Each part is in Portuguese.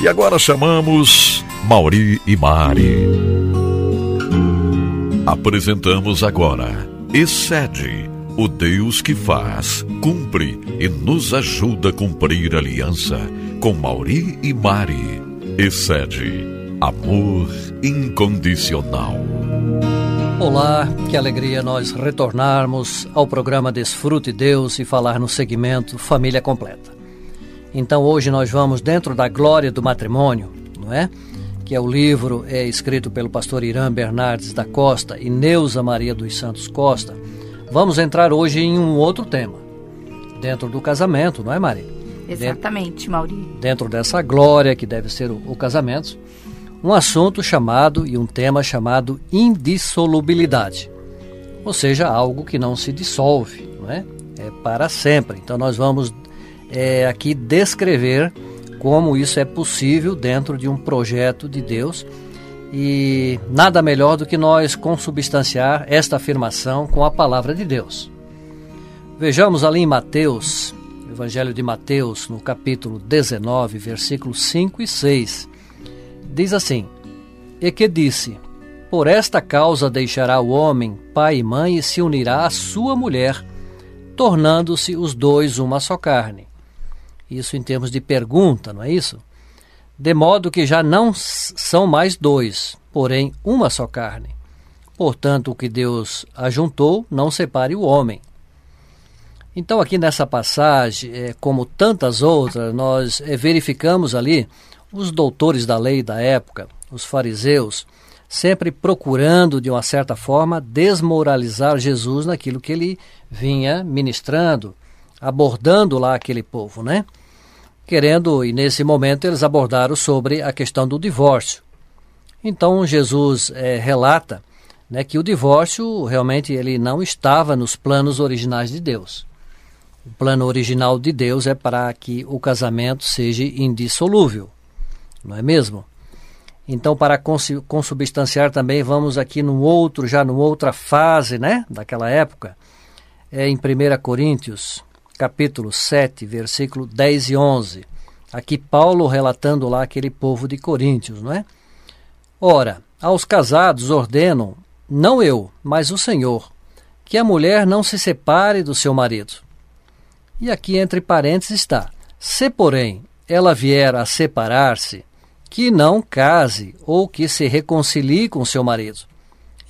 E agora chamamos Mauri e Mari. Apresentamos agora Excede, o Deus que faz, cumpre e nos ajuda a cumprir a aliança com Mauri e Mari. Excede, amor incondicional. Olá, que alegria nós retornarmos ao programa Desfrute Deus e falar no segmento Família Completa. Então hoje nós vamos dentro da glória do matrimônio, não é? Que é o livro é escrito pelo pastor Irã Bernardes da Costa e Neuza Maria dos Santos Costa. Vamos entrar hoje em um outro tema, dentro do casamento, não é, Maria? Exatamente, Mauri. Dentro dessa glória que deve ser o, o casamento, um assunto chamado e um tema chamado indissolubilidade. Ou seja, algo que não se dissolve, não é? É para sempre. Então nós vamos é, aqui descrever como isso é possível dentro de um projeto de Deus e nada melhor do que nós consubstanciar esta afirmação com a palavra de Deus. Vejamos ali em Mateus, Evangelho de Mateus, no capítulo 19, versículos 5 e 6. Diz assim: E que disse: Por esta causa deixará o homem pai e mãe e se unirá à sua mulher, tornando-se os dois uma só carne. Isso em termos de pergunta, não é isso? De modo que já não são mais dois, porém uma só carne. Portanto, o que Deus ajuntou, não separe o homem. Então, aqui nessa passagem, é, como tantas outras, nós é, verificamos ali os doutores da lei da época, os fariseus, sempre procurando, de uma certa forma, desmoralizar Jesus naquilo que ele vinha ministrando, abordando lá aquele povo, né? Querendo, e nesse momento eles abordaram sobre a questão do divórcio. Então Jesus é, relata né, que o divórcio realmente ele não estava nos planos originais de Deus. O plano original de Deus é para que o casamento seja indissolúvel, não é mesmo? Então, para consubstanciar também, vamos aqui num outro, já numa outra fase, né, daquela época, é em 1 Coríntios, capítulo 7, versículo 10 e 11. Aqui Paulo relatando lá aquele povo de Coríntios, não é? Ora, aos casados ordeno, não eu, mas o Senhor, que a mulher não se separe do seu marido. E aqui entre parênteses está: se porém ela vier a separar-se, que não case ou que se reconcilie com seu marido,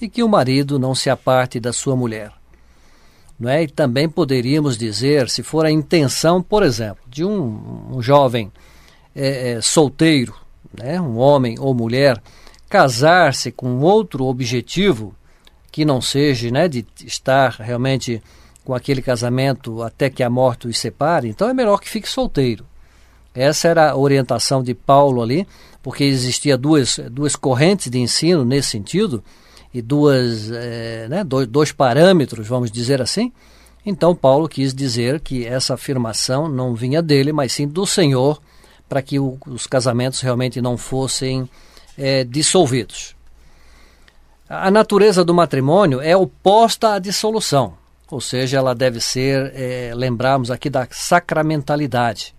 e que o marido não se aparte da sua mulher. Não é? E também poderíamos dizer, se for a intenção, por exemplo, de um, um jovem é, é, solteiro, né? um homem ou mulher, casar-se com outro objetivo que não seja né, de estar realmente com aquele casamento até que a morte os separe, então é melhor que fique solteiro. Essa era a orientação de Paulo ali, porque existia duas, duas correntes de ensino nesse sentido, e duas, é, né, dois, dois parâmetros, vamos dizer assim. Então Paulo quis dizer que essa afirmação não vinha dele, mas sim do Senhor, para que o, os casamentos realmente não fossem é, dissolvidos. A natureza do matrimônio é oposta à dissolução, ou seja, ela deve ser, é, lembrarmos aqui da sacramentalidade.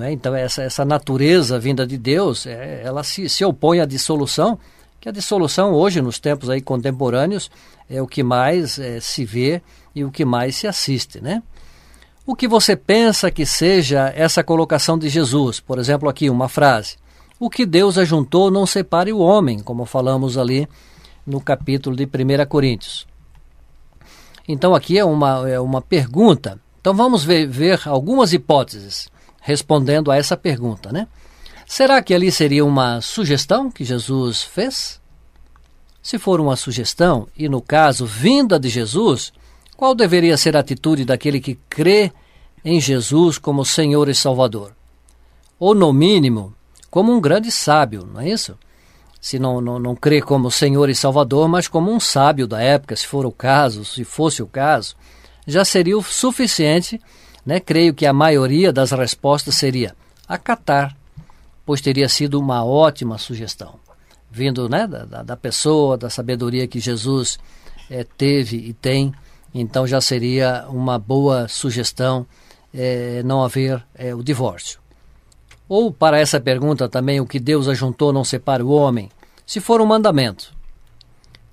É? Então, essa, essa natureza vinda de Deus, é, ela se, se opõe à dissolução, que a dissolução hoje, nos tempos aí contemporâneos, é o que mais é, se vê e o que mais se assiste, né? O que você pensa que seja essa colocação de Jesus? Por exemplo, aqui uma frase. O que Deus ajuntou não separe o homem, como falamos ali no capítulo de 1 Coríntios. Então aqui é uma, é uma pergunta. Então vamos ver, ver algumas hipóteses respondendo a essa pergunta, né? Será que ali seria uma sugestão que Jesus fez? Se for uma sugestão, e no caso vinda de Jesus, qual deveria ser a atitude daquele que crê em Jesus como Senhor e Salvador? Ou, no mínimo, como um grande sábio, não é isso? Se não, não, não crê como Senhor e Salvador, mas como um sábio da época, se for o caso, se fosse o caso, já seria o suficiente, né? creio que a maioria das respostas seria acatar pois teria sido uma ótima sugestão, vindo né, da, da pessoa, da sabedoria que Jesus é, teve e tem, então já seria uma boa sugestão é, não haver é, o divórcio. Ou para essa pergunta também, o que Deus ajuntou não separa o homem, se for um mandamento.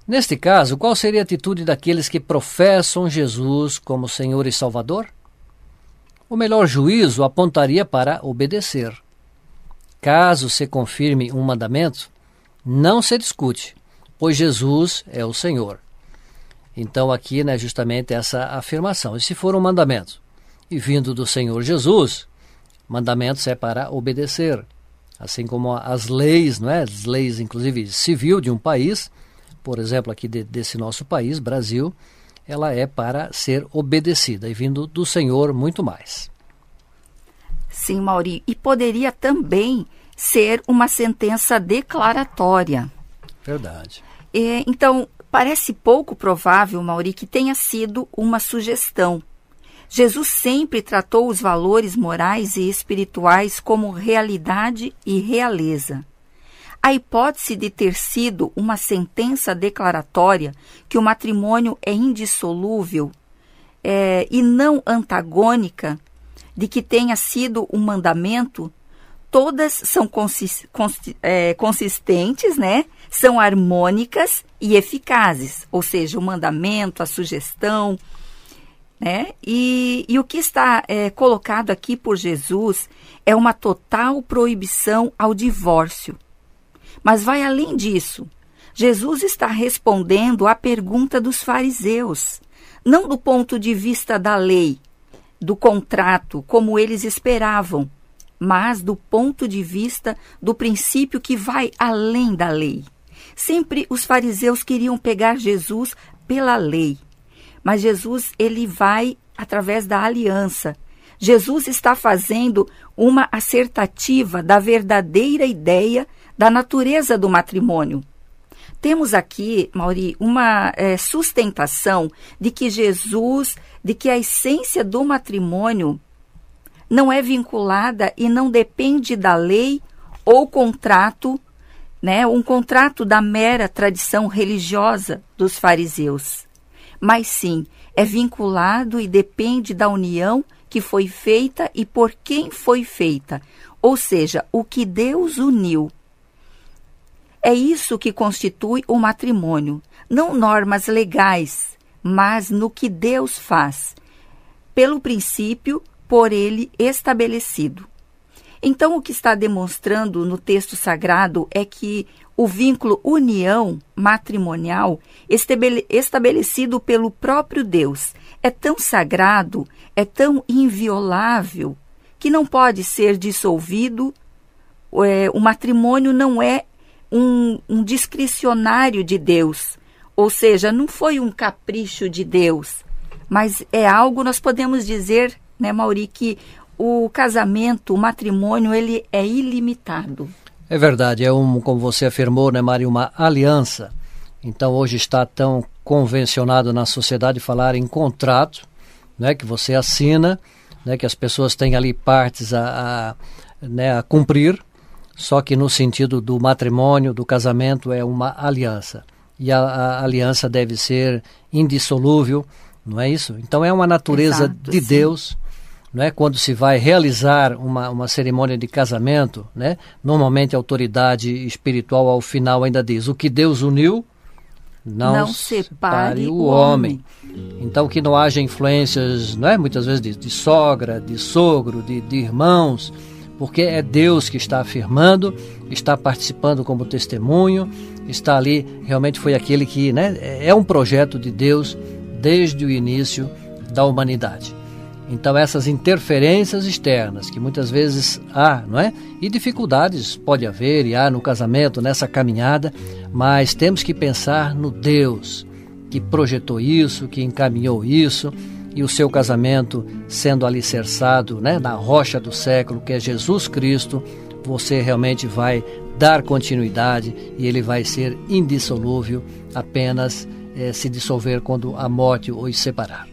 Neste caso, qual seria a atitude daqueles que professam Jesus como Senhor e Salvador? O melhor juízo apontaria para obedecer. Caso se confirme um mandamento, não se discute, pois Jesus é o Senhor. Então aqui, né, justamente essa afirmação. E se for um mandamento e vindo do Senhor Jesus, mandamentos é para obedecer, assim como as leis, não é? As leis inclusive civil de um país, por exemplo, aqui de, desse nosso país, Brasil, ela é para ser obedecida e vindo do Senhor muito mais. Sim, Mauri, e poderia também ser uma sentença declaratória. Verdade. É, então, parece pouco provável, Mauri, que tenha sido uma sugestão. Jesus sempre tratou os valores morais e espirituais como realidade e realeza. A hipótese de ter sido uma sentença declaratória que o matrimônio é indissolúvel é, e não antagônica, de que tenha sido um mandamento, todas são consist, consist, é, consistentes, né? São harmônicas e eficazes, ou seja, o mandamento, a sugestão, né? E, e o que está é, colocado aqui por Jesus é uma total proibição ao divórcio. Mas vai além disso. Jesus está respondendo à pergunta dos fariseus, não do ponto de vista da lei, do contrato, como eles esperavam, mas do ponto de vista do princípio que vai além da lei. Sempre os fariseus queriam pegar Jesus pela lei, mas Jesus ele vai através da aliança. Jesus está fazendo uma acertativa da verdadeira ideia da natureza do matrimônio. Temos aqui, Mauri, uma é, sustentação de que Jesus, de que a essência do matrimônio não é vinculada e não depende da lei ou contrato, né, um contrato da mera tradição religiosa dos fariseus, mas sim é vinculado e depende da união que foi feita e por quem foi feita, ou seja, o que Deus uniu. É isso que constitui o matrimônio, não normas legais, mas no que Deus faz, pelo princípio por ele estabelecido. Então, o que está demonstrando no texto sagrado é que o vínculo união matrimonial estabelecido pelo próprio Deus é tão sagrado, é tão inviolável, que não pode ser dissolvido. É, o matrimônio não é um, um discricionário de Deus, ou seja, não foi um capricho de Deus, mas é algo, nós podemos dizer, né, Mauri, que o casamento, o matrimônio, ele é ilimitado. É verdade, é um, como você afirmou, né, Mari, uma aliança. Então hoje está tão convencionado na sociedade falar em contrato, né, que você assina, né, que as pessoas têm ali partes a, a, né, a cumprir, só que no sentido do matrimônio, do casamento, é uma aliança. E a, a aliança deve ser indissolúvel, não é isso? Então é uma natureza Exato, de sim. Deus não é? Quando se vai realizar uma, uma cerimônia de casamento, né? Normalmente a autoridade espiritual ao final ainda diz: o que Deus uniu, não, não separe o homem. homem. Então que não haja influências, não é? Muitas vezes de, de sogra, de sogro, de, de irmãos, porque é Deus que está afirmando, está participando como testemunho, está ali realmente foi aquele que, né? É um projeto de Deus desde o início da humanidade. Então essas interferências externas que muitas vezes há, não é? E dificuldades pode haver e há no casamento, nessa caminhada, mas temos que pensar no Deus que projetou isso, que encaminhou isso, e o seu casamento sendo alicerçado, né, na rocha do século, que é Jesus Cristo, você realmente vai dar continuidade e ele vai ser indissolúvel, apenas eh, se dissolver quando a morte os separar.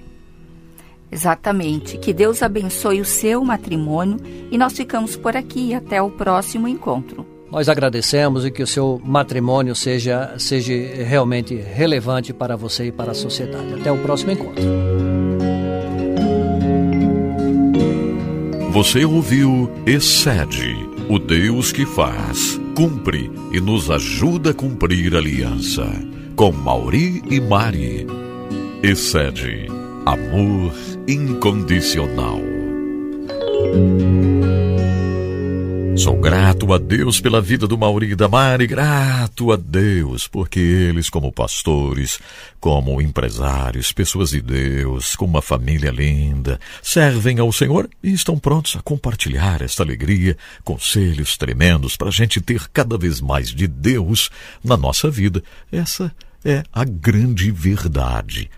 Exatamente. Que Deus abençoe o seu matrimônio e nós ficamos por aqui. Até o próximo encontro. Nós agradecemos e que o seu matrimônio seja, seja realmente relevante para você e para a sociedade. Até o próximo encontro. Você ouviu Excede o Deus que faz, cumpre e nos ajuda a cumprir a aliança. Com Mauri e Mari. Excede amor incondicional. Sou grato a Deus pela vida do Mauri e da Mari, grato a Deus, porque eles, como pastores, como empresários, pessoas de Deus, com uma família linda, servem ao Senhor e estão prontos a compartilhar esta alegria, conselhos tremendos para a gente ter cada vez mais de Deus na nossa vida. Essa é a grande verdade.